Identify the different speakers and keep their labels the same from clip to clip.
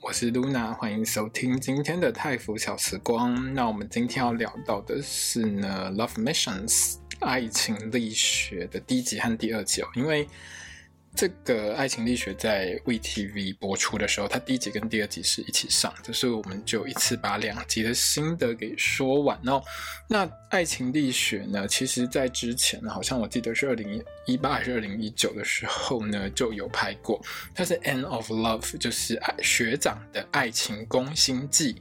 Speaker 1: 我是 Luna，欢迎收听今天的泰福小时光。那我们今天要聊到的是呢，《Love Missions》爱情力学的第一集和第二集哦，因为。这个爱情力学在 VTV 播出的时候，它第一集跟第二集是一起上，就是我们就一次把两集的心得给说完哦。那爱情力学呢，其实在之前好像我记得是二零一八还是二零一九的时候呢，就有拍过。它是 End of Love，就是爱学长的爱情攻心计。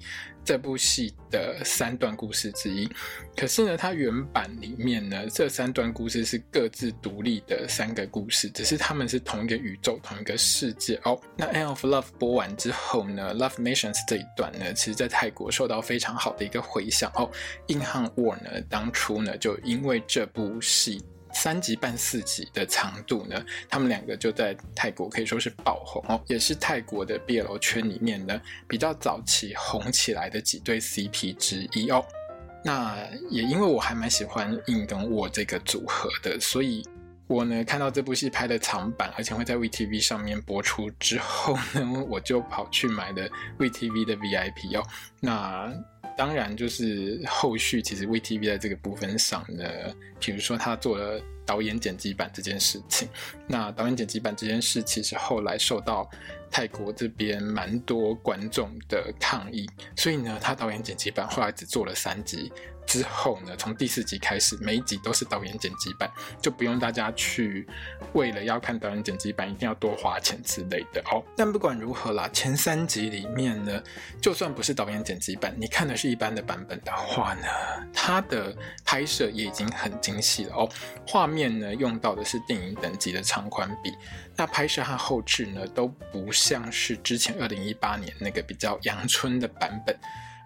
Speaker 1: 这部戏的三段故事之一，可是呢，它原版里面呢，这三段故事是各自独立的三个故事，只是他们是同一个宇宙、同一个世界哦。那《End of Love》播完之后呢，《Love Missions》这一段呢，其实在泰国受到非常好的一个回响哦。硬汉沃呢，当初呢，就因为这部戏。三集半四集的长度呢，他们两个就在泰国可以说是爆红哦，也是泰国的 BL 圈里面呢比较早期红起来的几对 CP 之一哦。那也因为我还蛮喜欢硬跟沃这个组合的，所以我呢看到这部戏拍的长版，而且会在 VTV 上面播出之后呢，我就跑去买了 VTV 的 VIP 哦。那当然，就是后续其实 VTV 在这个部分上呢，比如说他做了导演剪辑版这件事情，那导演剪辑版这件事其实后来受到泰国这边蛮多观众的抗议，所以呢，他导演剪辑版后来只做了三集。之后呢，从第四集开始，每一集都是导演剪辑版，就不用大家去为了要看导演剪辑版，一定要多花钱之类的哦。但不管如何啦，前三集里面呢，就算不是导演剪辑版，你看的是一般的版本的话呢，它的拍摄也已经很精细了哦。画面呢，用到的是电影等级的长宽比，那拍摄和后制呢，都不像是之前二零一八年那个比较阳春的版本。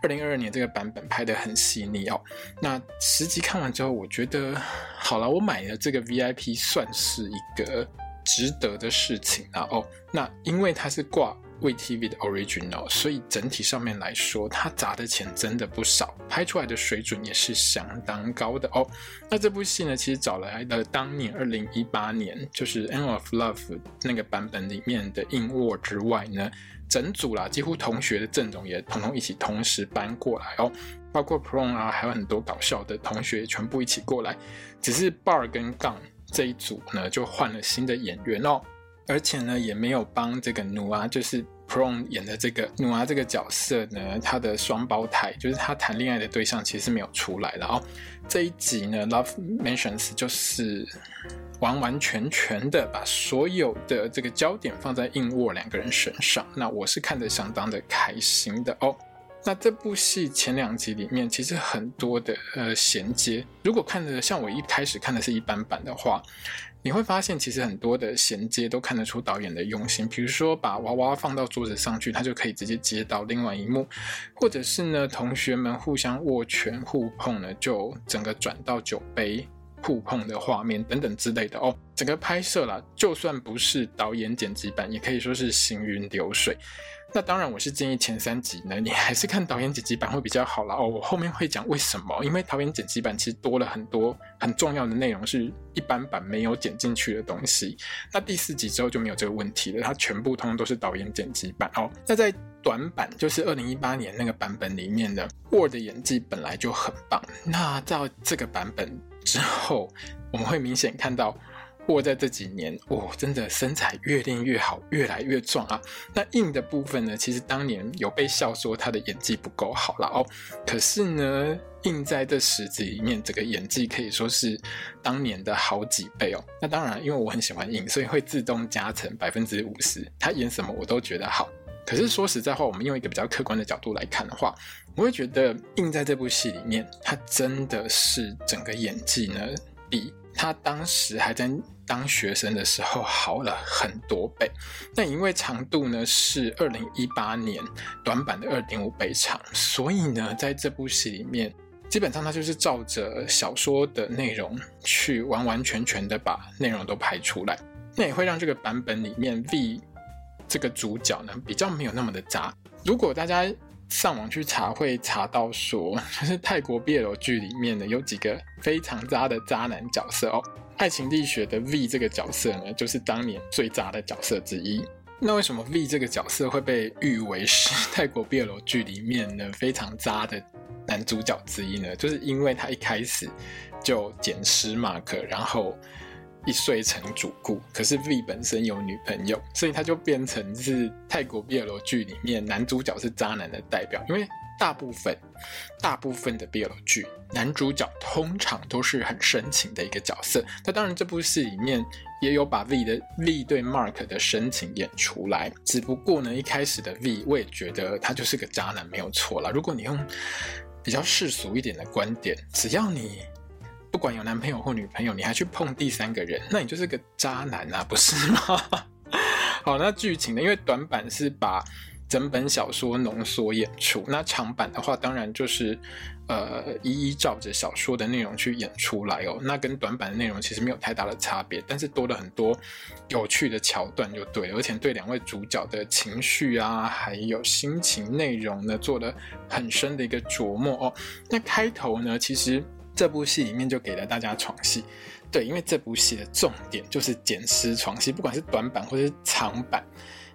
Speaker 1: 二零二二年这个版本拍得很细腻哦。那十集看完之后，我觉得好了，我买了这个 VIP 算是一个值得的事情啊。哦，那因为它是挂 VTV 的 Original，所以整体上面来说，它砸的钱真的不少，拍出来的水准也是相当高的哦。那这部戏呢，其实找来了当年二零一八年就是《End of Love》那个版本里面的硬卧之外呢。整组啦，几乎同学的阵容也统统一起同时搬过来哦，包括 Prong 啊，还有很多搞笑的同学全部一起过来。只是 Bar 跟 Gang 这一组呢，就换了新的演员哦，而且呢，也没有帮这个努啊，就是 Prong 演的这个努啊这个角色呢，他的双胞胎，就是他谈恋爱的对象，其实没有出来的哦。这一集呢，Love Missions 就是。完完全全的把所有的这个焦点放在硬卧两个人身上，那我是看得相当的开心的哦。那这部戏前两集里面其实很多的呃衔接，如果看的像我一开始看的是一般版的话，你会发现其实很多的衔接都看得出导演的用心。比如说把娃娃放到桌子上去，他就可以直接接到另外一幕，或者是呢同学们互相握拳互碰呢，就整个转到酒杯。互碰的画面等等之类的哦，整个拍摄啦，就算不是导演剪辑版，也可以说是行云流水。那当然，我是建议前三集呢，你还是看导演剪辑版会比较好啦哦。我后面会讲为什么，因为导演剪辑版其实多了很多很重要的内容，是一般版没有剪进去的东西。那第四集之后就没有这个问题了，它全部通通都是导演剪辑版哦。那在短版，就是二零一八年那个版本里面的沃的演技本来就很棒，那到这个版本。之后我们会明显看到沃在这几年哦，真的身材越练越好，越来越壮啊。那硬的部分呢，其实当年有被笑说他的演技不够好了哦。可是呢，硬在这十集里面，这个演技可以说是当年的好几倍哦。那当然，因为我很喜欢硬，所以会自动加成百分之五十。他演什么我都觉得好。可是说实在话，我们用一个比较客观的角度来看的话，我会觉得印在这部戏里面，他真的是整个演技呢，比他当时还在当学生的时候好了很多倍。那因为长度呢是二零一八年短版的二点五倍长，所以呢，在这部戏里面，基本上他就是照着小说的内容去完完全全的把内容都拍出来，那也会让这个版本里面 V 这个主角呢比较没有那么的渣。如果大家上网去查，会查到说，就是泰国 BL 剧里面呢有几个非常渣的渣男角色哦。爱情力学的 V 这个角色呢，就是当年最渣的角色之一。那为什么 V 这个角色会被誉为是 泰国 BL 剧里面呢非常渣的男主角之一呢？就是因为他一开始就捡尸马克然后一睡成主顾。可是 V 本身有女朋友，所以他就变成是泰国 BL 剧里面男主角是渣男的代表。因为大部分大部分的 BL 剧男主角通常都是很深情的一个角色。那当然，这部戏里面也有把 V 的 V 对 Mark 的深情演出来。只不过呢，一开始的 V 我也觉得他就是个渣男，没有错啦。如果你用比较世俗一点的观点，只要你不管有男朋友或女朋友，你还去碰第三个人，那你就是个渣男啊，不是吗？好，那剧情呢？因为短版是把整本小说浓缩演出，那长版的话，当然就是呃一一照着小说的内容去演出来哦。那跟短版的内容其实没有太大的差别，但是多了很多有趣的桥段就对了，而且对两位主角的情绪啊，还有心情内容呢，做了很深的一个琢磨哦。那开头呢，其实这部戏里面就给了大家床戏，对，因为这部戏的重点就是捡尸床戏，不管是短版或者是长版，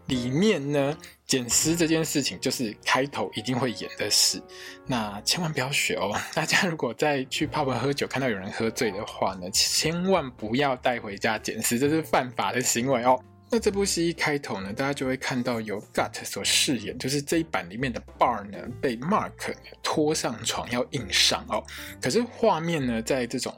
Speaker 1: 里面呢捡尸这件事情就是开头一定会演的事，那千万不要学哦。大家如果在去 pub 喝酒看到有人喝醉的话呢，千万不要带回家捡尸，这是犯法的行为哦。那这部戏一开头呢，大家就会看到由 Gut 所饰演，就是这一版里面的 Bar 呢，被 Mark 拖上床要硬上哦。可是画面呢，在这种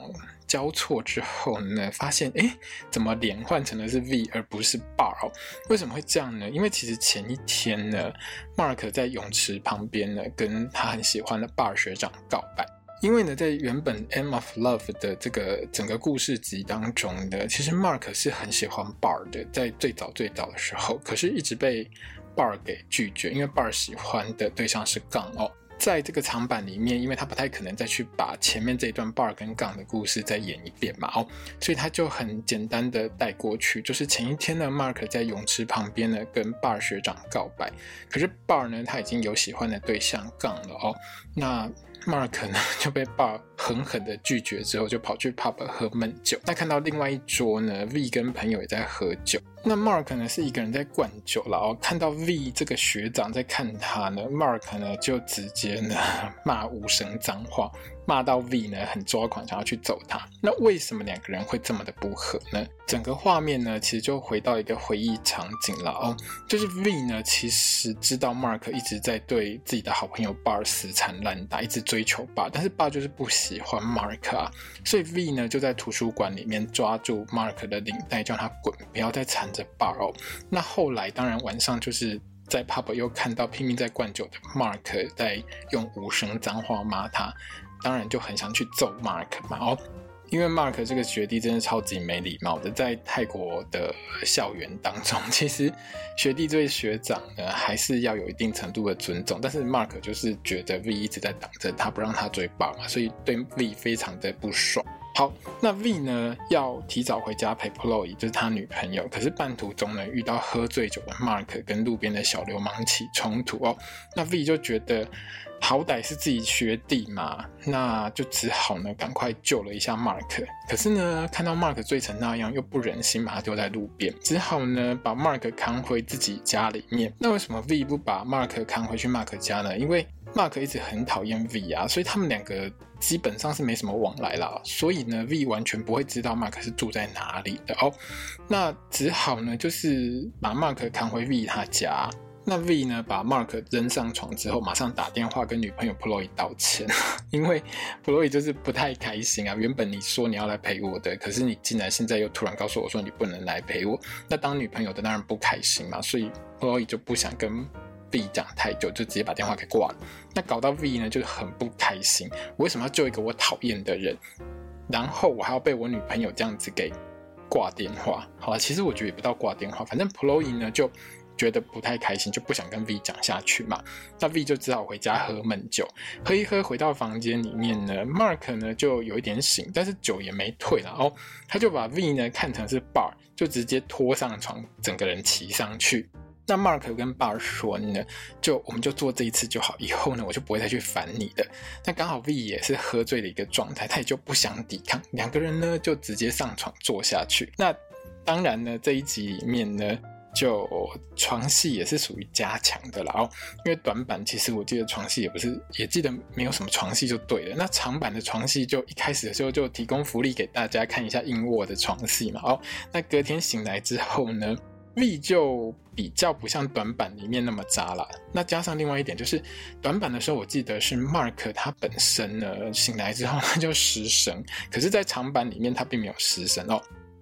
Speaker 1: 交错之后呢，发现诶，怎么脸换成的是 V 而不是 Bar 哦？为什么会这样呢？因为其实前一天呢，Mark 在泳池旁边呢，跟他很喜欢的 Bar 学长告白。因为呢，在原本《M of Love》的这个整个故事集当中呢，其实 Mark 是很喜欢 Bar 的，在最早最早的时候，可是一直被 Bar 给拒绝，因为 Bar 喜欢的对象是杠哦。在这个长版里面，因为他不太可能再去把前面这一段 Bar 跟杠的故事再演一遍嘛，哦，所以他就很简单的带过去，就是前一天呢，Mark 在泳池旁边呢跟 Bar 学长告白，可是 Bar 呢他已经有喜欢的对象杠了哦，那。Mark 呢 就被爸狠狠的拒绝之后，就跑去 pub 喝闷酒。那看到另外一桌呢，V 跟朋友也在喝酒。那 Mark 呢是一个人在灌酒然后。看到 V 这个学长在看他呢，Mark 呢就直接呢 骂五声脏话。骂到 V 呢，很抓狂，想要去揍他。那为什么两个人会这么的不合呢？整个画面呢，其实就回到一个回忆场景了哦。就是 V 呢，其实知道 Mark 一直在对自己的好朋友 Bar 死缠烂打，一直追求 Bar，但是 Bar 就是不喜欢 Mark 啊。所以 V 呢就在图书馆里面抓住 Mark 的领带，叫他滚，不要再缠着 Bar 哦。那后来当然晚上就是在 Pub 又看到拼命在灌酒的 Mark 在用无声脏话骂他。当然就很想去揍 Mark 嘛哦，因为 Mark 这个学弟真的超级没礼貌的，在泰国的校园当中，其实学弟对学长呢还是要有一定程度的尊重，但是 Mark 就是觉得 V 一直在挡着他，不让他追宝嘛，所以对 V 非常的不爽。好，那 V 呢要提早回家陪 Ploy，就是他女朋友，可是半途中呢遇到喝醉酒的 Mark 跟路边的小流氓起冲突哦，那 V 就觉得。好歹是自己学弟嘛，那就只好呢赶快救了一下 Mark。可是呢，看到 Mark 醉成那样，又不忍心把他丢在路边，只好呢把 Mark 扛回自己家里面。那为什么 V 不把 Mark 扛回去 Mark 家呢？因为 Mark 一直很讨厌 V 啊，所以他们两个基本上是没什么往来啦。所以呢，V 完全不会知道 Mark 是住在哪里的哦。那只好呢，就是把 Mark 扛回 V 他家。那 V 呢，把 Mark 扔上床之后，马上打电话跟女朋友 Ploy 道歉，因为 Ploy 就是不太开心啊。原本你说你要来陪我的，可是你竟然现在又突然告诉我说你不能来陪我，那当女朋友的当然不开心嘛。所以 Ploy 就不想跟 V 讲太久，就直接把电话给挂了。那搞到 V 呢，就很不开心，我为什么要救一个我讨厌的人，然后我还要被我女朋友这样子给挂电话？好了，其实我觉得也不到挂电话，反正 Ploy 呢就。觉得不太开心，就不想跟 V 讲下去嘛。那 V 就只好回家喝闷酒，喝一喝，回到房间里面呢，Mark 呢就有一点醒，但是酒也没退了哦，他就把 V 呢看成是 Bar，就直接拖上床，整个人骑上去。那 Mark 跟 Bar 说呢，就我们就做这一次就好，以后呢我就不会再去烦你的。那刚好 V 也是喝醉的一个状态，他也就不想抵抗，两个人呢就直接上床坐下去。那当然呢，这一集里面呢。就床戏也是属于加强的啦哦，因为短版其实我记得床戏也不是，也记得没有什么床戏就对了。那长版的床戏就一开始的时候就提供福利给大家看一下硬卧的床戏嘛哦。那隔天醒来之后呢，V 就比较不像短版里面那么渣了。那加上另外一点就是，短版的时候我记得是 Mark 他本身呢醒来之后他就失声，可是，在长版里面他并没有失声哦。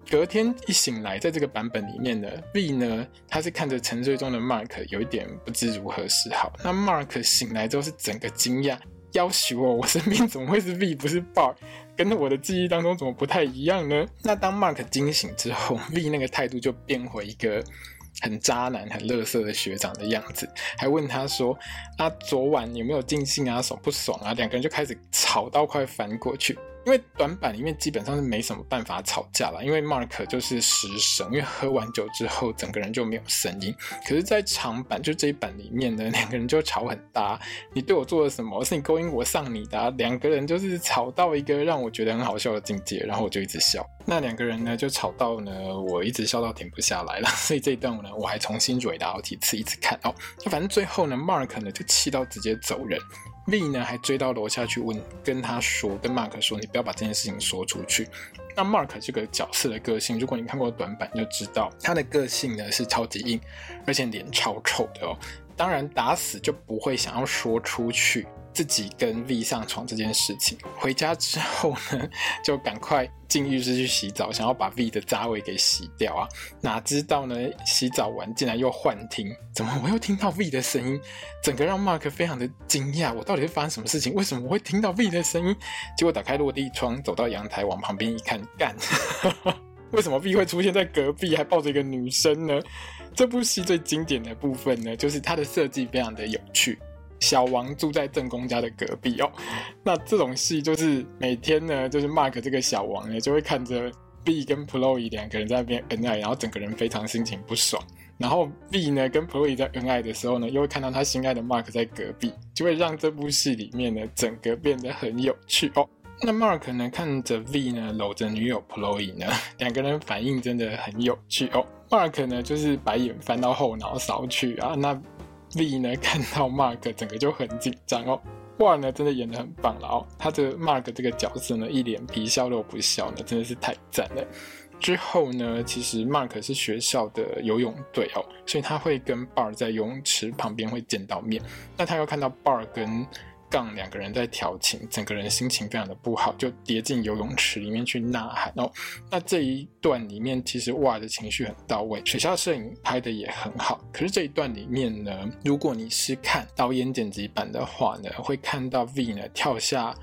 Speaker 1: 隔天一醒来，在这个版本里面呢，V 呢，他是看着沉睡中的 Mark，有一点不知如何是好。那 Mark 醒来之后是整个惊讶，要求我，我身边怎么会是 V 不是 Bar，跟我的记忆当中怎么不太一样呢？那当 Mark 惊醒之后，V 那个态度就变回一个很渣男、很垃圾的学长的样子，还问他说：“啊，昨晚有没有尽兴啊？爽不爽啊？”两个人就开始吵到快翻过去。因为短版里面基本上是没什么办法吵架了，因为 Mark 就是失声，因为喝完酒之后整个人就没有声音。可是，在长版就这一版里面呢，两个人就吵很大。你对我做了什么？是你勾引我上你的啊？两个人就是吵到一个让我觉得很好笑的境界，然后我就一直笑。那两个人呢就吵到呢，我一直笑到停不下来了。所以这一段呢，我还重新追了好几次，一直看哦。反正最后呢，Mark 呢就气到直接走人。丽呢还追到楼下去问，跟他说，跟 Mark 说，你不要把这件事情说出去。那 Mark 这个角色的个性，如果你看过短版，就知道他的个性呢是超级硬，而且脸超丑的哦。当然打死就不会想要说出去。自己跟 V 上床这件事情，回家之后呢，就赶快进浴室去洗澡，想要把 V 的渣味给洗掉啊！哪知道呢，洗澡完竟然又幻听，怎么我又听到 V 的声音？整个让 Mark 非常的惊讶，我到底是发生什么事情？为什么我会听到 V 的声音？结果打开落地窗，走到阳台，往旁边一看，干！为什么 V 会出现在隔壁，还抱着一个女生呢？这部戏最经典的部分呢，就是它的设计非常的有趣。小王住在正宫家的隔壁哦，那这种戏就是每天呢，就是 Mark 这个小王呢，就会看着 V 跟 Chloe 两个人在那边恩爱，然后整个人非常心情不爽。然后 V 呢跟 Chloe 在恩爱的时候呢，又会看到他心爱的 Mark 在隔壁，就会让这部戏里面呢，整个变得很有趣哦。那 Mark 呢看着 V 呢搂着女友 Chloe 呢，两个人反应真的很有趣哦。Mark 呢就是白眼翻到后脑勺去啊，那。V 呢 看到 Mark 整个就很紧张哦，哇呢真的演得很棒了哦，他这 Mark 这个角色呢一脸皮笑肉不笑呢，真的是太赞了。之后呢，其实 Mark 是学校的游泳队哦，所以他会跟 Bar 在游泳池旁边会见到面，那他又看到 Bar 跟杠两个人在调情，整个人心情非常的不好，就跌进游泳池里面去呐喊哦。那这一段里面其实哇的情绪很到位，水下摄影拍的也很好。可是这一段里面呢，如果你是看导演剪辑版的话呢，会看到 V 呢跳下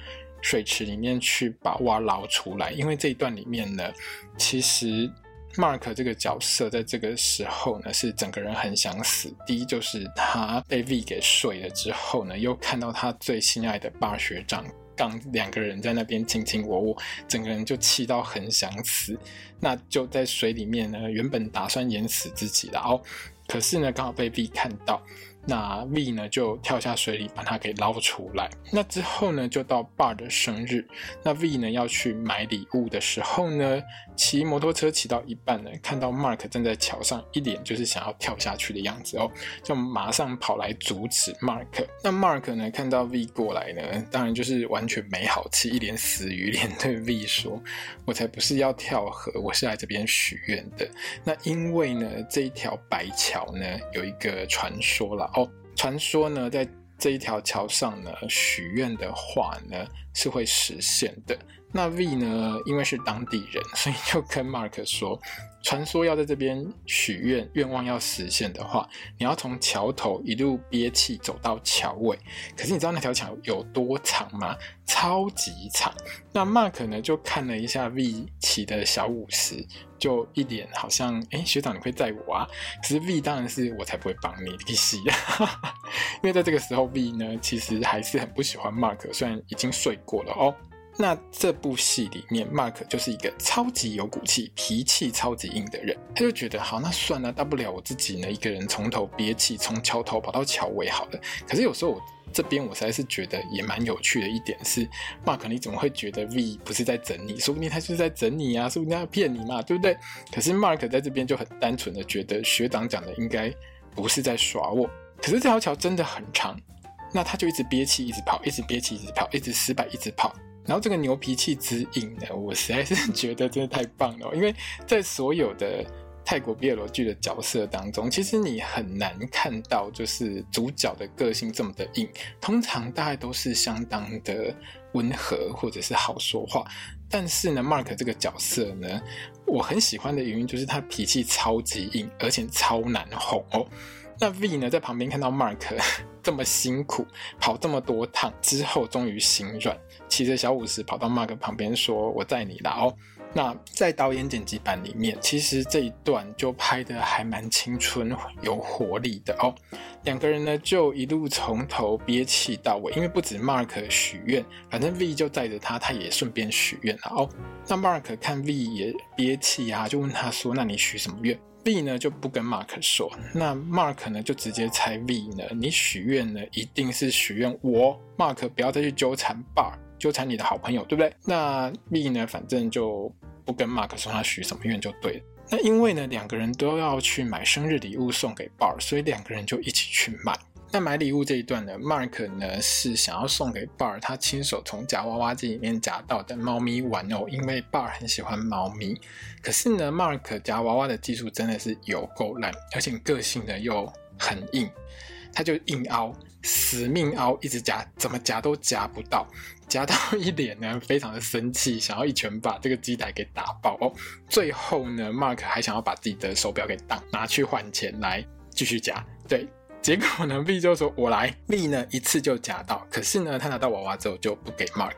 Speaker 1: 水池里面去把哇捞出来，因为这一段里面呢，其实。Mark 这个角色在这个时候呢，是整个人很想死。第一就是他被 V 给睡了之后呢，又看到他最心爱的霸学长刚两个人在那边卿卿我我，整个人就气到很想死。那就在水里面呢，原本打算淹死自己的哦，可是呢，刚好被 V 看到。那 V 呢就跳下水里把它给捞出来。那之后呢就到 Bar 的生日。那 V 呢要去买礼物的时候呢，骑摩托车骑到一半呢，看到 Mark 站在桥上，一脸就是想要跳下去的样子哦，就马上跑来阻止 Mark。那 Mark 呢看到 V 过来呢，当然就是完全没好气，一脸死鱼脸对 V 说：“我才不是要跳河，我是来这边许愿的。”那因为呢这一条白桥呢有一个传说啦。哦，传说呢，在这一条桥上呢，许愿的话呢是会实现的。那 V 呢，因为是当地人，所以就跟 Mark 说。传说要在这边许愿，愿望要实现的话，你要从桥头一路憋气走到桥尾。可是你知道那条桥有多长吗？超级长。那 Mark 呢就看了一下 V 骑的小五十，就一脸好像，哎、欸，学长你会载我啊？可是 V 当然是我才不会帮你，你洗。因为在这个时候 V 呢其实还是很不喜欢 Mark，虽然已经睡过了哦。那这部戏里面，Mark 就是一个超级有骨气、脾气超级硬的人。他就觉得，好，那算了，大不了我自己呢，一个人从头憋气，从桥头跑到桥尾好了。可是有时候我这边我实在是觉得也蛮有趣的一点是，Mark 你怎么会觉得 V 不是在整你？说不定他就是在整你啊，说不定他要骗你嘛，对不对？可是 Mark 在这边就很单纯的觉得学长讲的应该不是在耍我。可是这条桥真的很长，那他就一直憋气，一直跑，一直憋气，一直跑，一直失败，一直跑。然后这个牛脾气之硬呢，我实在是觉得真的太棒了。因为在所有的泰国 BL 剧的角色当中，其实你很难看到就是主角的个性这么的硬，通常大概都是相当的温和或者是好说话。但是呢，Mark 这个角色呢，我很喜欢的原因就是他脾气超级硬，而且超难哄哦。那 V 呢，在旁边看到 Mark 这么辛苦，跑这么多趟之后，终于心软。骑着小五十跑到 Mark 旁边说：“我载你啦哦。”那在导演剪辑版里面，其实这一段就拍得还蛮青春有活力的哦。两个人呢就一路从头憋气到尾，因为不止 Mark 许愿，反正 V 就载着他，他也顺便许愿了哦。那 Mark 看 V 也憋气啊，就问他说：“那你许什么愿？”V 呢就不跟 Mark 说，那 Mark 呢就直接猜 V 呢，你许愿呢一定是许愿我 Mark 不要再去纠缠 Bar。纠缠你的好朋友，对不对？那 V 呢？反正就不跟 Mark 说他许什么愿就对了。那因为呢，两个人都要去买生日礼物送给 Bar，所以两个人就一起去买。那买礼物这一段呢，Mark 呢是想要送给 Bar 他亲手从夹娃娃机里面夹到的猫咪玩偶，因为 Bar 很喜欢猫咪。可是呢，Mark 夹娃娃的技术真的是有够烂，而且个性呢又很硬，他就硬凹，死命凹，一直夹，怎么夹都夹不到。夹到一脸呢，非常的生气，想要一拳把这个机台给打爆哦。最后呢，Mark 还想要把自己的手表给当拿去换钱来继续夹，对。结果呢，B 就说：“我来。，B 呢一次就夹到，可是呢，他拿到娃娃之后就不给 Mark。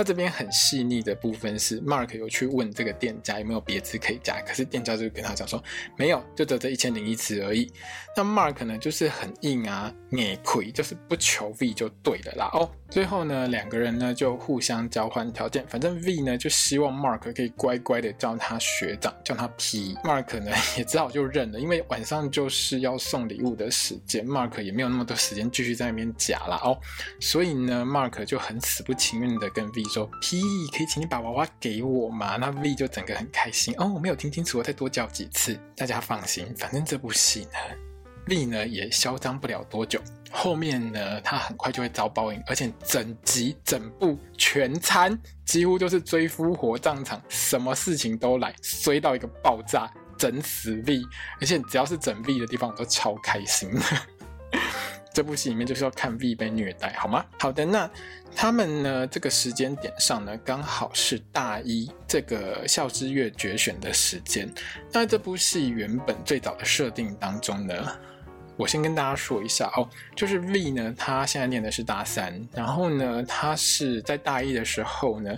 Speaker 1: 那这边很细腻的部分是，Mark 有去问这个店家有没有别字可以加，可是店家就跟他讲说没有，就只有这一千零一次而已。那 Mark 呢就是很硬啊，你亏就是不求 V 就对了啦。哦，最后呢两个人呢就互相交换条件，反正 V 呢就希望 Mark 可以乖乖的叫他学长，叫他 P。Mark 呢 也只好就认了，因为晚上就是要送礼物的时间。Mark 也没有那么多时间继续在那边夹了哦，所以呢，Mark 就很死不情愿的跟 V 说：“P，可以请你把娃娃给我吗？”那 V 就整个很开心哦，我没有听清楚，我再多叫几次。大家放心，反正这部戏呢，V 呢也嚣张不了多久，后面呢他很快就会遭报应，而且整集整部全餐几乎都是追夫火葬场，什么事情都来，衰到一个爆炸。整死 V，而且只要是整 V 的地方，我都超开心。这部戏里面就是要看 V 被虐待，好吗？好的，那他们呢？这个时间点上呢，刚好是大一这个校之月决选的时间。那这部戏原本最早的设定当中呢，我先跟大家说一下哦，就是 V 呢，他现在念的是大三，然后呢，他是在大一的时候呢。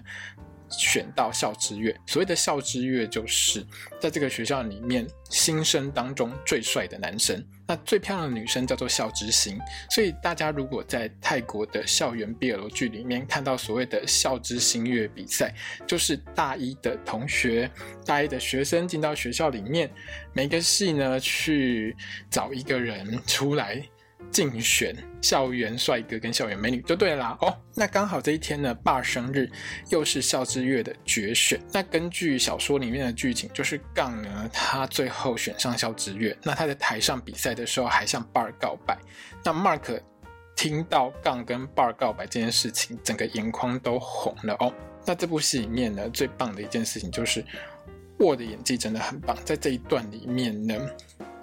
Speaker 1: 选到校之月，所谓的校之月就是在这个学校里面新生当中最帅的男生，那最漂亮的女生叫做校之星。所以大家如果在泰国的校园 BL 剧里面看到所谓的校之星月比赛，就是大一的同学、大一的学生进到学校里面，每个系呢去找一个人出来。竞选校园帅哥跟校园美女就对啦哦。那刚好这一天呢，爸生日，又是校之月的决选。那根据小说里面的剧情，就是杠呢，他最后选上校之月。那他在台上比赛的时候，还向 Bar 告白。那 Mark 听到杠跟 Bar 告白这件事情，整个眼眶都红了哦。那这部戏里面呢，最棒的一件事情就是，沃的演技真的很棒。在这一段里面呢。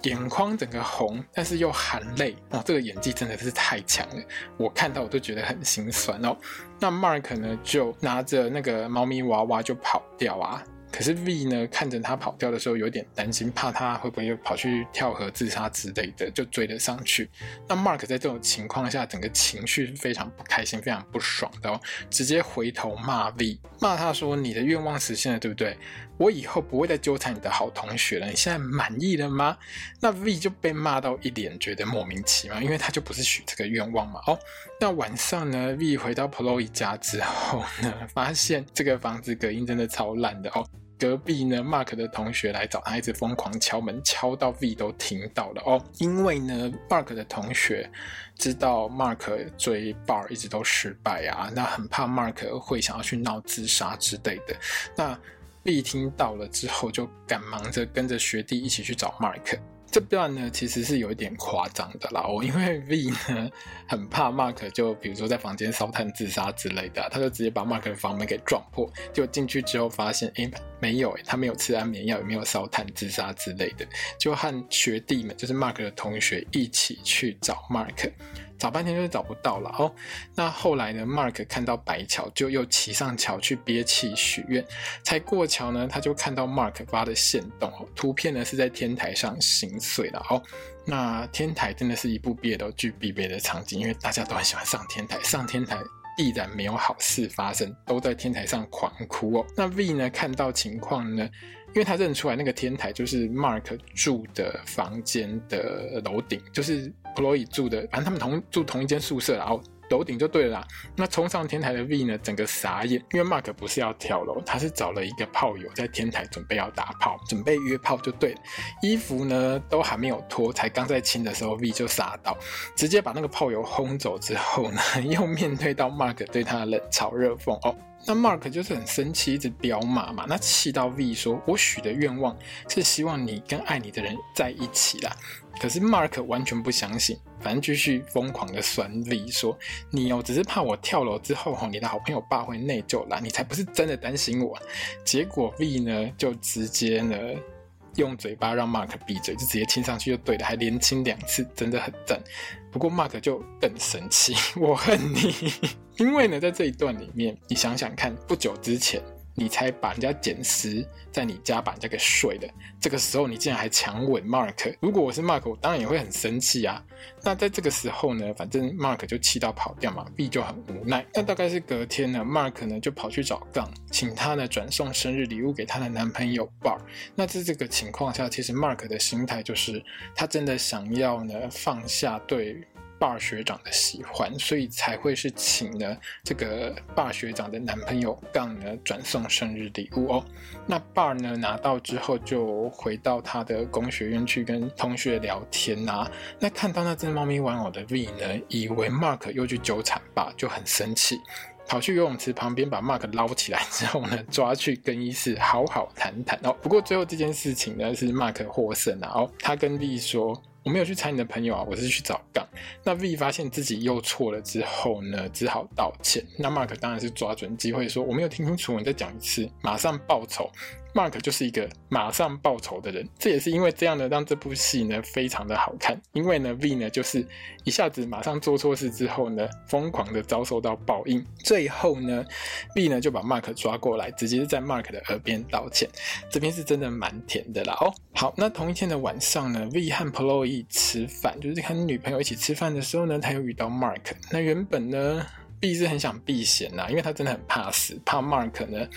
Speaker 1: 眼眶整个红，但是又含泪哦，这个演技真的是太强了，我看到我都觉得很心酸哦。那 Mark 呢，就拿着那个猫咪娃娃就跑掉啊。可是 V 呢，看着他跑掉的时候，有点担心，怕他会不会又跑去跳河自杀之类的，就追了上去。那 Mark 在这种情况下，整个情绪是非常不开心、非常不爽的哦，直接回头骂 V，骂他说：“你的愿望实现了，对不对？我以后不会再纠缠你的好同学了。你现在满意了吗？”那 V 就被骂到一脸觉得莫名其妙，因为他就不是许这个愿望嘛。哦，那晚上呢，V 回到 Chloe 家之后呢，发现这个房子隔音真的超烂的哦。隔壁呢，Mark 的同学来找他，一直疯狂敲门，敲到 V 都听到了哦。因为呢，Mark 的同学知道 Mark 追 Bar 一直都失败啊，那很怕 Mark 会想要去闹自杀之类的。那 V 听到了之后，就赶忙着跟着学弟一起去找 Mark。这段呢，其实是有一点夸张的啦哦，因为 V 呢很怕 Mark 就比如说在房间烧炭自杀之类的，他就直接把 Mark 的房门给撞破，就进去之后发现，诶，没有诶，他没有吃安眠药，也没有烧炭自杀之类的，就和学弟们，就是 Mark 的同学一起去找 Mark。找半天就是找不到了哦。那后来呢？Mark 看到白桥，就又骑上桥去憋气许愿。才过桥呢，他就看到 Mark 发的限动哦，图片呢是在天台上心碎了哦。那天台真的是一部 BL 剧必备的场景，因为大家都很喜欢上天台，上天台必然没有好事发生，都在天台上狂哭哦。那 V 呢，看到情况呢？因为他认出来那个天台就是 Mark 住的房间的楼顶，就是 Chloe 住的，反正他们同住同一间宿舍，然后楼顶就对了。那冲上天台的 V 呢，整个傻眼，因为 Mark 不是要跳楼，他是找了一个炮友在天台准备要打炮，准备约炮就对了。衣服呢都还没有脱，才刚在亲的时候，V 就傻到，直接把那个炮友轰走之后呢，又面对到 Mark 对他的冷嘲热讽哦。那 Mark 就是很生气，一直飙骂嘛。那气到 V 说：“我许的愿望是希望你跟爱你的人在一起啦。”可是 Mark 完全不相信，反正继续疯狂的酸 V 说：“你哦，只是怕我跳楼之后，你的好朋友爸会内疚啦，你才不是真的担心我。”结果 V 呢，就直接呢。用嘴巴让 Mark 闭嘴，就直接亲上去就对了，还连亲两次，真的很赞。不过 Mark 就更神奇，我恨你，因为呢，在这一段里面，你想想看，不久之前。你才把人家捡尸在你家把人家给睡了，这个时候你竟然还强吻 Mark。如果我是 Mark，我当然也会很生气啊。那在这个时候呢，反正 Mark 就气到跑掉嘛，B 就很无奈。那大概是隔天呢，Mark 呢就跑去找杠，请他呢转送生日礼物给他的男朋友 Bar。那在这个情况下，其实 Mark 的心态就是他真的想要呢放下对。霸学长的喜欢，所以才会是请了这个霸学长的男朋友杠呢转送生日礼物哦。那霸呢拿到之后就回到他的工学院去跟同学聊天呐、那看到那只猫咪玩偶的 V 呢，以为 Mark 又去纠缠霸，就很生气，跑去游泳池旁边把 Mark 捞起来之后呢，抓去更衣室好好谈谈哦。不过最后这件事情呢是 Mark 获胜啊哦，他跟 V 说。我没有去踩你的朋友啊，我是去找杠。那 V 发现自己又错了之后呢，只好道歉。那 Mark 当然是抓准机会说：“我没有听清楚，你再讲一次，马上报仇。” Mark 就是一个马上报仇的人，这也是因为这样呢，让这部戏呢非常的好看。因为呢，V 呢就是一下子马上做错事之后呢，疯狂的遭受到报应。最后呢，V 呢就把 Mark 抓过来，直接在 Mark 的耳边道歉。这边是真的蛮甜的啦哦。好，那同一天的晚上呢，V 和 Chloe 吃饭，就是和女朋友一起吃饭的时候呢，他又遇到 Mark。那原本呢，V 是很想避嫌呐，因为他真的很怕死，怕 Mark 呢。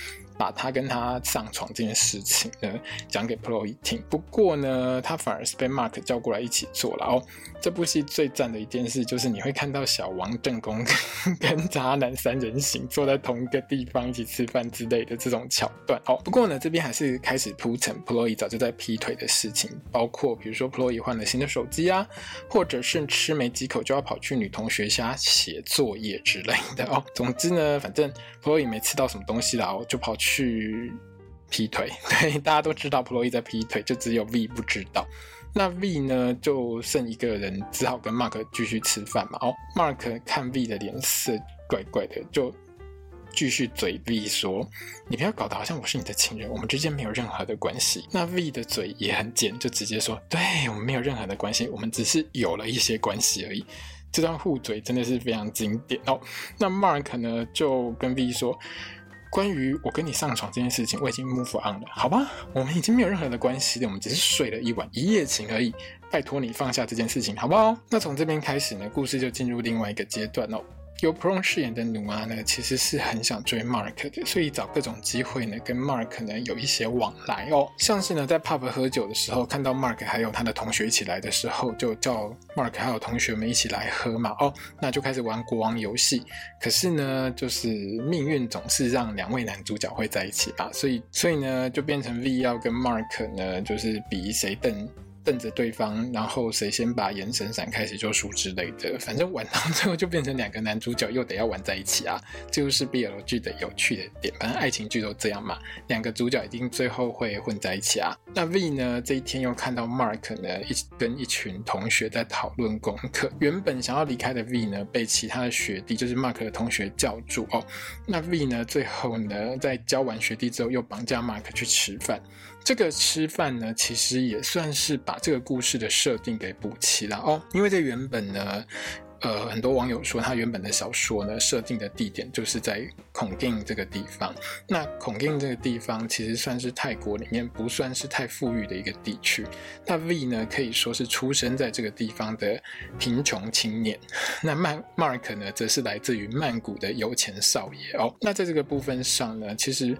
Speaker 1: 把他跟他上床这件事情呢讲给 Chloe 听，不过呢，他反而是被 Mark 叫过来一起做了哦。这部戏最赞的一件事就是你会看到小王正宫 跟渣男三人行坐在同一个地方一起吃饭之类的这种桥段哦。不过呢，这边还是开始铺陈 Chloe 早就在劈腿的事情，包括比如说 Chloe 换了新的手机啊，或者是吃没几口就要跑去女同学家写作业之类的哦。总之呢，反正 Chloe 没吃到什么东西啦，哦，就跑去。去劈腿，对，大家都知道 Chloe 在劈腿，就只有 V 不知道。那 V 呢，就剩一个人，只好跟 Mark 继续吃饭嘛。哦，Mark 看 V 的脸色怪怪的，就继续嘴 V 说：“你不要搞得好像我是你的情人，我们之间没有任何的关系。”那 V 的嘴也很贱，就直接说：“对，我们没有任何的关系，我们只是有了一些关系而已。”这段互嘴真的是非常经典哦。那 Mark 呢就跟 V 说：“关于我跟你上床这件事情，我已经 move on 了，好吧？我们已经没有任何的关系了，我们只是睡了一晚一夜情而已。拜托你放下这件事情，好不好？”那从这边开始呢，故事就进入另外一个阶段哦。由 Prong 饰演的努阿呢，其实是很想追 Mark 的，所以找各种机会呢，跟 Mark 呢有一些往来哦。像是呢，在 pub 喝酒的时候，看到 Mark 还有他的同学一起来的时候，就叫 Mark 还有同学们一起来喝嘛。哦，那就开始玩国王游戏。可是呢，就是命运总是让两位男主角会在一起吧，所以，所以呢，就变成 V 要跟 Mark 呢，就是比谁更。瞪着对方，然后谁先把眼神闪开，谁就输之类的。反正玩到最后就变成两个男主角又得要玩在一起啊，这就是 BL 剧的有趣的点。反正爱情剧都这样嘛，两个主角一定最后会混在一起啊。那 V 呢，这一天又看到 Mark 呢一跟一群同学在讨论功课。原本想要离开的 V 呢，被其他的学弟，就是 Mark 的同学叫住哦。那 V 呢，最后呢，在教完学弟之后，又绑架 Mark 去吃饭。这个吃饭呢，其实也算是把这个故事的设定给补齐了哦，因为这原本呢。呃，很多网友说他原本的小说呢，设定的地点就是在孔敬这个地方。那孔敬这个地方其实算是泰国里面不算是太富裕的一个地区。那 V 呢，可以说是出生在这个地方的贫穷青年。那曼 Mark 呢，则是来自于曼谷的有钱少爷哦。那在这个部分上呢，其实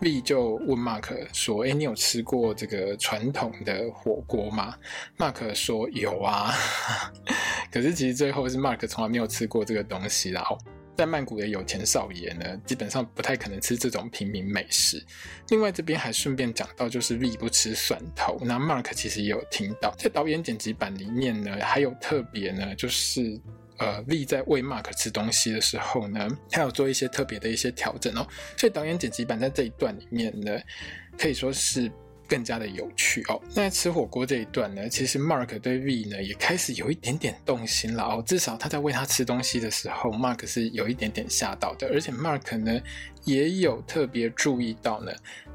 Speaker 1: V 就问 Mark 说：“哎，你有吃过这个传统的火锅吗？”Mark 说：“有啊。”可是其实最后是 Mark 从来没有吃过这个东西啦。在曼谷的有钱少爷呢，基本上不太可能吃这种平民美食。另外这边还顺便讲到，就是 V 不吃蒜头，那 Mark 其实也有听到，在导演剪辑版里面呢，还有特别呢，就是呃 V 在喂 Mark 吃东西的时候呢，他有做一些特别的一些调整哦。所以导演剪辑版在这一段里面呢，可以说是。更加的有趣哦。那吃火锅这一段呢，其实 Mark 对 V 呢也开始有一点点动心了哦。至少他在喂他吃东西的时候，Mark 是有一点点吓到的，而且 Mark 呢也有特别注意到呢。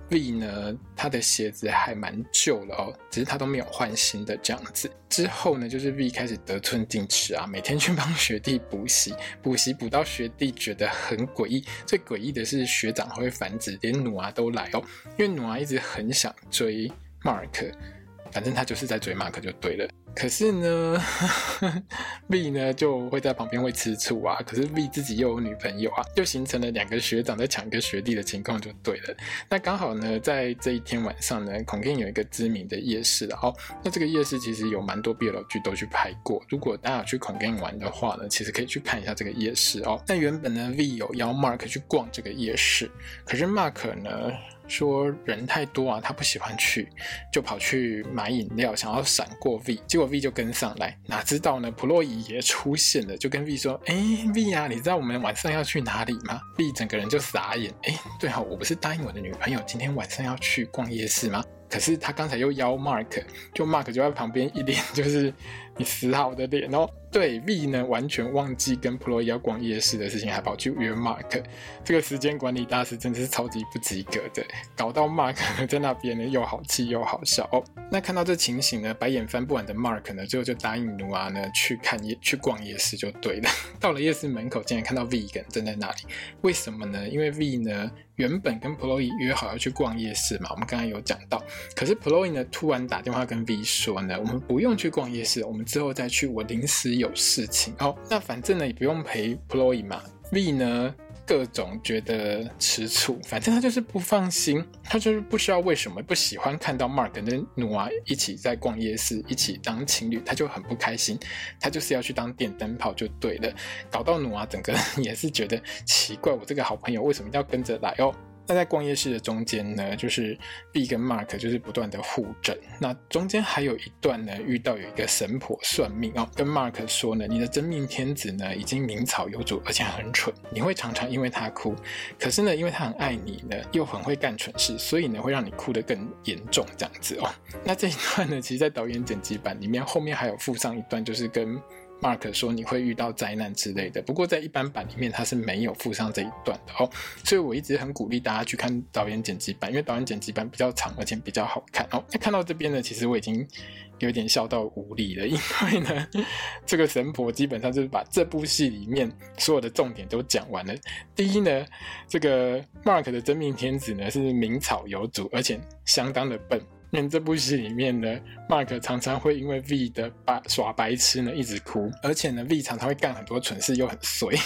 Speaker 1: V 呢，他的鞋子还蛮旧了哦，只是他都没有换新的这样子。之后呢，就是 V 开始得寸进尺啊，每天去帮学弟补习，补习补到学弟觉得很诡异。最诡异的是学长会繁殖，连努啊都来哦，因为努啊一直很想追 Mark，反正他就是在追 Mark 就对了。可是呢，V 呢就会在旁边会吃醋啊。可是 V 自己又有女朋友啊，就形成了两个学长在抢一个学弟的情况，就对了。那刚好呢，在这一天晚上呢，孔敬有一个知名的夜市哦。那这个夜市其实有蛮多 BL 剧都去拍过。如果大家有去孔敬玩的话呢，其实可以去看一下这个夜市哦。那原本呢，V 有邀 Mark 去逛这个夜市，可是 Mark 呢，说人太多啊，他不喜欢去，就跑去买饮料，想要闪过 V，结果 V 就跟上来，哪知道呢？普洛伊也出现了，就跟 V 说：“哎，V 啊，你知道我们晚上要去哪里吗？”V 整个人就傻眼，哎，对啊，我不是答应我的女朋友今天晚上要去逛夜市吗？可是他刚才又邀 Mark，就 Mark 就在旁边一脸就是你 死好的脸哦。对 V 呢，完全忘记跟普洛伊要逛夜市的事情，还跑去约 Mark。这个时间管理大师真的是超级不及格的，搞到 Mark 在那边呢又好气又好笑哦。那看到这情形呢，白眼翻不完的 Mark 呢，最后就答应努啊呢去看夜去逛夜市就对了。到了夜市门口，竟然看到 V 一个人站在那里，为什么呢？因为 V 呢原本跟 Ploy 约好要去逛夜市嘛，我们刚才有讲到。可是 Ploy 呢突然打电话跟 V 说呢，我们不用去逛夜市，我们之后再去，我临时有。事情哦，那反正呢也不用陪 Ploy 嘛。V 呢各种觉得吃醋，反正他就是不放心，他就是不知道为什么不喜欢看到 Mark 跟努啊一起在逛夜市，一起当情侣，他就很不开心，他就是要去当电灯泡就对了，搞到努啊整个 也是觉得奇怪，我这个好朋友为什么要跟着来哦？那在逛夜市的中间呢，就是 B 跟 Mark 就是不断的互整。那中间还有一段呢，遇到有一个神婆算命哦，跟 Mark 说呢，你的真命天子呢已经名草有主，而且很蠢，你会常常因为他哭。可是呢，因为他很爱你呢，又很会干蠢事，所以呢会让你哭得更严重这样子哦。那这一段呢，其实，在导演剪辑版里面后面还有附上一段，就是跟 Mark 说你会遇到灾难之类的。不过在一般版里面，它是没有附上这一段的哦。所以我一直很鼓励大家去看导演剪辑版，因为导演剪辑版比较长，而且比较好看哦。那看到这边呢，其实我已经有点笑到无力了，因为呢，这个神婆基本上就是把这部戏里面所有的重点都讲完了。第一呢，这个 Mark 的真命天子呢是名草有主，而且相当的笨。因为这部戏里面呢，Mark 常常会因为 V 的白耍白痴呢一直哭，而且呢 V 常常会干很多蠢事又很衰，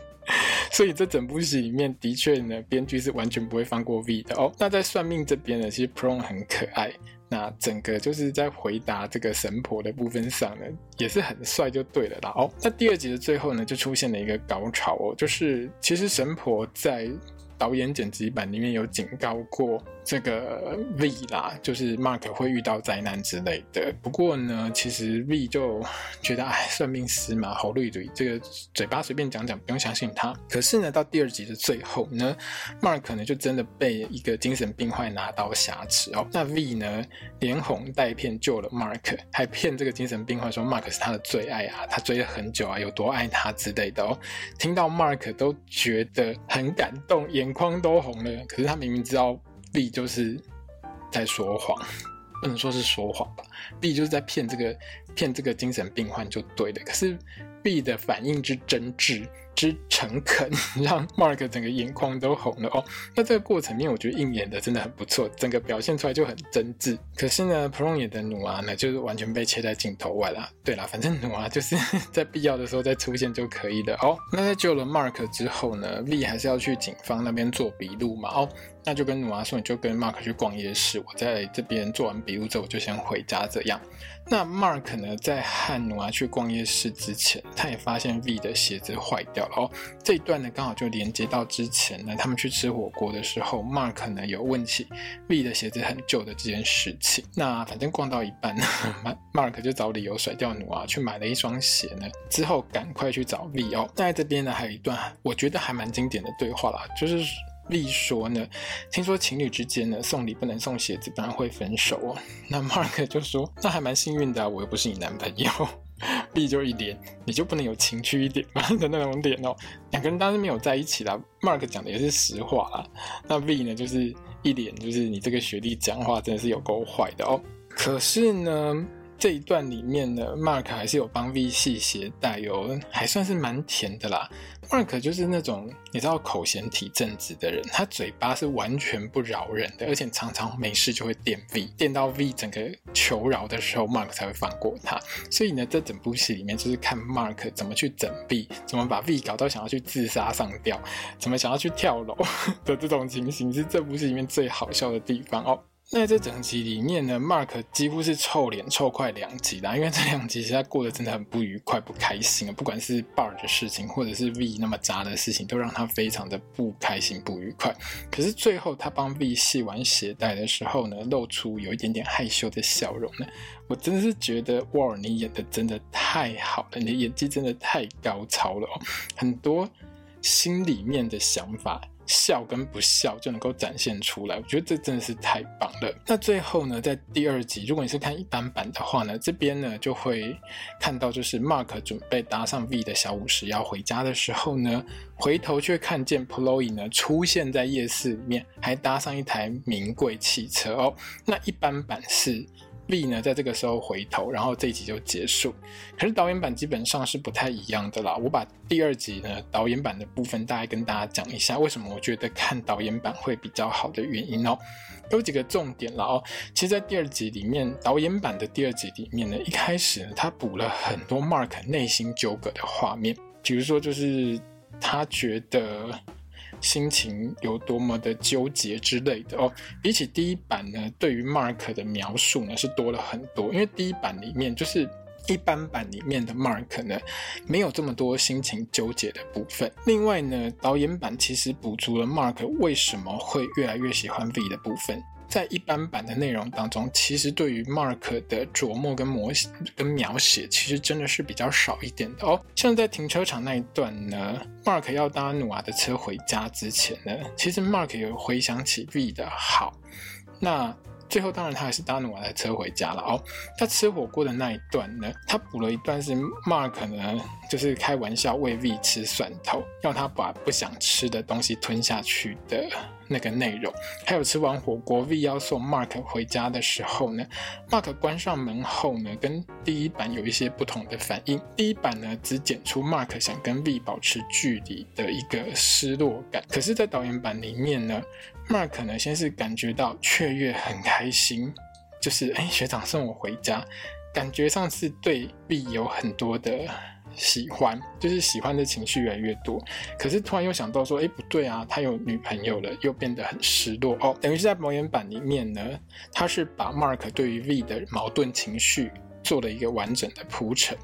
Speaker 1: 所以这整部戏里面的确呢，编剧是完全不会放过 V 的哦。那在算命这边呢，其实 Prone 很可爱，那整个就是在回答这个神婆的部分上呢，也是很帅就对了啦哦。那第二集的最后呢，就出现了一个高潮哦，就是其实神婆在。导演剪辑版里面有警告过这个 V 啦，就是 Mark 会遇到灾难之类的。不过呢，其实 V 就觉得，哎，算命师嘛，好绿绿，这个嘴巴随便讲讲，不用相信他。可是呢，到第二集的最后呢，Mark 呢就真的被一个精神病患拿刀挟持哦。那 V 呢，连哄带骗救了 Mark，还骗这个精神病患说 Mark 是他的最爱啊，他追了很久啊，有多爱他之类的哦。听到 Mark 都觉得很感动，眼眶都红了，可是他明明知道 B 就是在说谎，不能说是说谎吧 B 就是在骗这个骗这个精神病患就对了。可是 B 的反应之真挚。之诚恳，让 Mark 整个眼眶都红了哦。那这个过程面，我觉得应演的真的很不错，整个表现出来就很真挚。可是呢，Pron 演的努娃呢，就是完全被切在镜头外了。对啦，反正努娃就是 在必要的时候再出现就可以了哦。那在救了 Mark 之后呢，V 还是要去警方那边做笔录嘛哦。那就跟努阿说，你就跟 Mark 去逛夜市，我在这边做完笔录之后，我就先回家这样。那 Mark 呢，在和努阿去逛夜市之前，他也发现 V 的鞋子坏掉了哦。这一段呢，刚好就连接到之前呢，他们去吃火锅的时候，Mark 呢有问起 V 的鞋子很旧的这件事情。那反正逛到一半，Mark 就找理由甩掉努阿，去买了一双鞋呢，之后赶快去找 V 哦。在这边呢，还有一段我觉得还蛮经典的对话啦，就是。B 说呢，听说情侣之间呢送礼不能送鞋子，不然会分手哦。那 Mark 就说，那还蛮幸运的，我又不是你男朋友。B 就一脸，你就不能有情趣一点吗 的那种脸哦。两个人当然没有在一起啦。Mark 讲的也是实话啦。那 B 呢，就是一脸就是你这个学弟讲话真的是有够坏的哦。可是呢。这一段里面呢，Mark 还是有帮 V 系鞋带哟，还算是蛮甜的啦。Mark 就是那种你知道口嫌体正直的人，他嘴巴是完全不饶人的，而且常常没事就会电 V，电到 V 整个求饶的时候，Mark 才会放过他。所以呢，这整部戏里面就是看 Mark 怎么去整 V，怎么把 V 搞到想要去自杀上吊，怎么想要去跳楼的这种情形，是这部戏里面最好笑的地方哦。那这整集里面呢，Mark 几乎是臭脸臭快两集啦，因为这两集实在过得真的很不愉快、不开心啊。不管是 Bar 的事情，或者是 V 那么渣的事情，都让他非常的不开心、不愉快。可是最后他帮 V 系完鞋带的时候呢，露出有一点点害羞的笑容呢，我真的是觉得哇，你演的真的太好了，你的演技真的太高超了哦，很多心里面的想法。笑跟不笑就能够展现出来，我觉得这真的是太棒了。那最后呢，在第二集，如果你是看一般版的话呢，这边呢就会看到，就是 Mark 准备搭上 V 的小五十要回家的时候呢，回头却看见 Ploy 呢出现在夜市里面，还搭上一台名贵汽车哦。那一般版是。V 呢，在这个时候回头，然后这一集就结束。可是导演版基本上是不太一样的啦。我把第二集呢导演版的部分大概跟大家讲一下，为什么我觉得看导演版会比较好的原因哦。有几个重点了哦。其实，在第二集里面，导演版的第二集里面呢，一开始呢，他补了很多 Mark 内心纠葛的画面，比如说就是他觉得。心情有多么的纠结之类的哦，比起第一版呢，对于 Mark 的描述呢是多了很多。因为第一版里面就是一般版里面的 Mark 呢，没有这么多心情纠结的部分。另外呢，导演版其实补足了 Mark 为什么会越来越喜欢 V 的部分。在一般版的内容当中，其实对于 Mark 的琢磨跟模跟描写，其实真的是比较少一点的哦。像在停车场那一段呢，Mark 要搭努瓦的车回家之前呢，其实 Mark 有回想起 V 的好。那最后当然他还是搭努瓦的车回家了哦。他吃火锅的那一段呢，他补了一段是 Mark 呢，就是开玩笑喂 V 吃蒜头，要他把不想吃的东西吞下去的那个内容。还有吃完火锅，V 要送 Mark 回家的时候呢，Mark 关上门后呢，跟第一版有一些不同的反应。第一版呢，只剪出 Mark 想跟 V 保持距离的一个失落感，可是，在导演版里面呢。Mark 呢，先是感觉到雀跃很开心，就是哎，学长送我回家，感觉上是对 V 有很多的喜欢，就是喜欢的情绪越来越多。可是突然又想到说，哎，不对啊，他有女朋友了，又变得很失落哦。等于是在导演版里面呢，他是把 Mark 对于 V 的矛盾情绪做了一个完整的铺陈。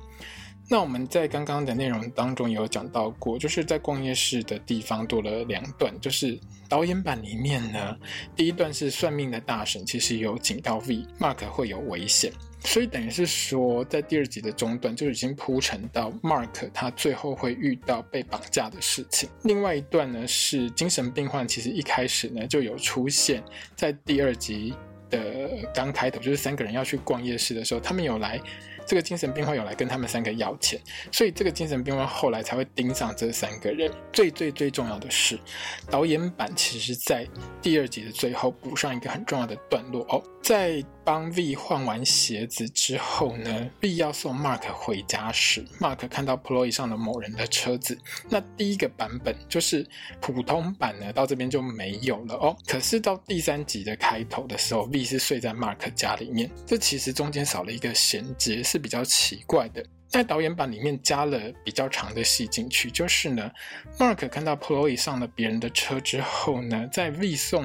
Speaker 1: 那我们在刚刚的内容当中有讲到过，就是在逛夜市的地方多了两段，就是导演版里面呢，第一段是算命的大神其实有警告 V Mark 会有危险，所以等于是说在第二集的中段就已经铺陈到 Mark 他最后会遇到被绑架的事情。另外一段呢是精神病患，其实一开始呢就有出现在第二集的刚开头，就是三个人要去逛夜市的时候，他们有来。这个精神病患有来跟他们三个要钱，所以这个精神病患后来才会盯上这三个人。最最最重要的是，导演版其实在第二集的最后补上一个很重要的段落哦，在帮 V 换完鞋子之后呢，V 要送 Mark 回家时，Mark 看到 Ploy 上的某人的车子。那第一个版本就是普通版呢，到这边就没有了哦。可是到第三集的开头的时候，V 是睡在 Mark 家里面，这其实中间少了一个衔接。是比较奇怪的，在导演版里面加了比较长的戏进去，就是呢，Mark 看到 Ploy 上了别人的车之后呢，在 V 送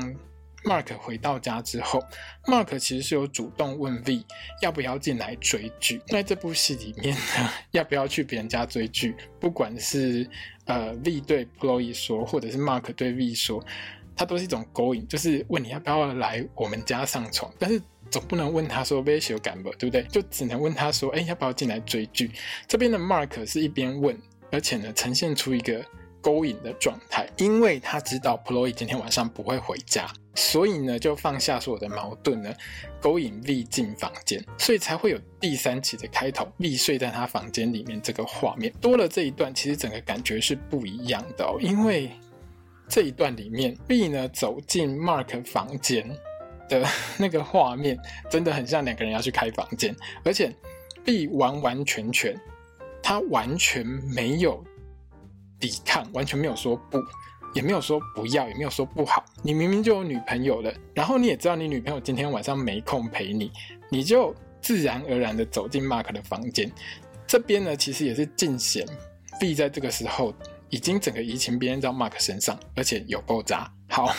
Speaker 1: Mark 回到家之后，Mark 其实是有主动问 V 要不要进来追剧。那这部戏里面呢，要不要去别人家追剧，不管是呃 V 对 Ploy 说，或者是 Mark 对 V 说，它都是一种勾引，就是问你要不要来我们家上床，但是。总不能问他说被羞感吧，对不对？就只能问他说，哎，要不要进来追剧？这边的 Mark 是一边问，而且呢，呈现出一个勾引的状态，因为他知道 Ploy 今天晚上不会回家，所以呢，就放下所有的矛盾呢，勾引 V 进房间，所以才会有第三期的开头，V 睡在他房间里面这个画面。多了这一段，其实整个感觉是不一样的哦，因为这一段里面，V 呢走进 Mark 房间。的 那个画面真的很像两个人要去开房间，而且 B 完完全全，他完全没有抵抗，完全没有说不，也没有说不要，也没有说不好。你明明就有女朋友了，然后你也知道你女朋友今天晚上没空陪你，你就自然而然的走进 Mark 的房间。这边呢，其实也是尽显 B 在这个时候已经整个移情别恋到 Mark 身上，而且有够渣。好。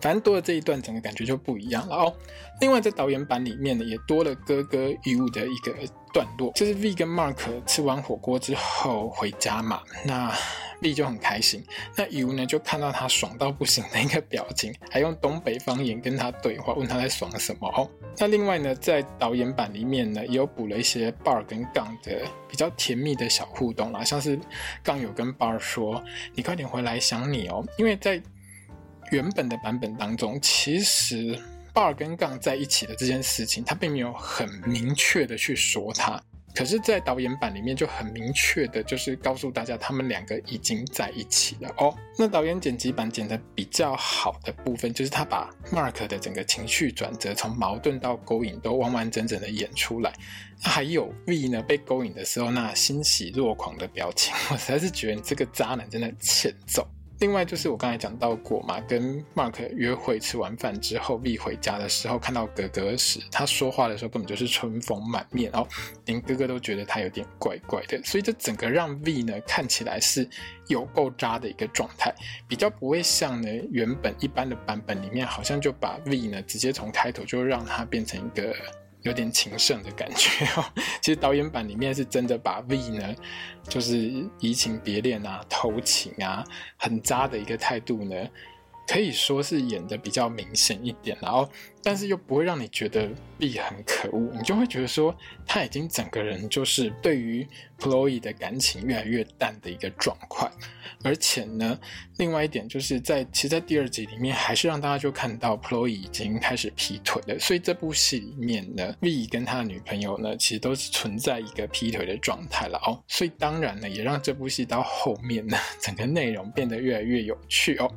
Speaker 1: 反正多了这一段，整个感觉就不一样了哦。另外，在导演版里面呢，也多了哥哥 U 的一个段落，就是 V 跟 Mark 吃完火锅之后回家嘛，那 V 就很开心，那 U 呢就看到他爽到不行的一个表情，还用东北方言跟他对话，问他在爽什么哦。那另外呢，在导演版里面呢，也有补了一些 Bar 跟杠的比较甜蜜的小互动啦，像是杠有跟 Bar 说：“你快点回来，想你哦。”因为在原本的版本当中，其实 Bar 跟杠在一起的这件事情，他并没有很明确的去说他。可是，在导演版里面就很明确的，就是告诉大家他们两个已经在一起了哦。那导演剪辑版剪得比较好的部分，就是他把 Mark 的整个情绪转折，从矛盾到勾引，都完完整整的演出来。还有 V 呢，被勾引的时候那欣喜若狂的表情，我实在是觉得你这个渣男真的欠揍。另外就是我刚才讲到过嘛，跟 Mark 约会吃完饭之后，V 回家的时候看到哥哥时，他说话的时候根本就是春风满面，然后连哥哥都觉得他有点怪怪的，所以这整个让 V 呢看起来是有够渣的一个状态，比较不会像呢原本一般的版本里面，好像就把 V 呢直接从开头就让他变成一个。有点情圣的感觉。哦，其实导演版里面是真的把 V 呢，就是移情别恋啊、偷情啊、很渣的一个态度呢，可以说是演的比较明显一点，然后但是又不会让你觉得 B 很可恶，你就会觉得说他已经整个人就是对于 Chloe 的感情越来越淡的一个状况。而且呢，另外一点就是在其实，在第二集里面还是让大家就看到 Chloe 已经开始劈腿了，所以这部戏里面呢，V 跟他的女朋友呢，其实都是存在一个劈腿的状态了哦，所以当然呢，也让这部戏到后面呢，整个内容变得越来越有趣哦。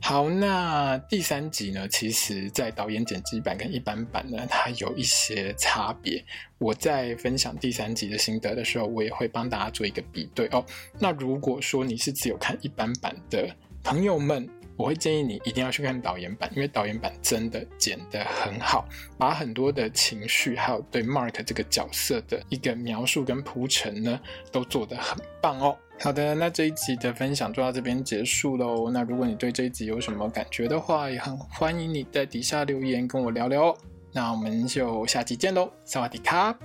Speaker 1: 好，那第三集呢，其实在导演剪辑版跟一般版呢，它有一些差别。我在分享第三集的心得的时候，我也会帮大家做一个比对哦。那如果说你是只有看一般版的朋友们，我会建议你一定要去看导演版，因为导演版真的剪得很好，把很多的情绪还有对 Mark 这个角色的一个描述跟铺陈呢，都做得很棒哦。好的，那这一集的分享就到这边结束喽。那如果你对这一集有什么感觉的话，也很欢迎你在底下留言跟我聊聊哦。那我们就下集见喽，萨瓦迪卡。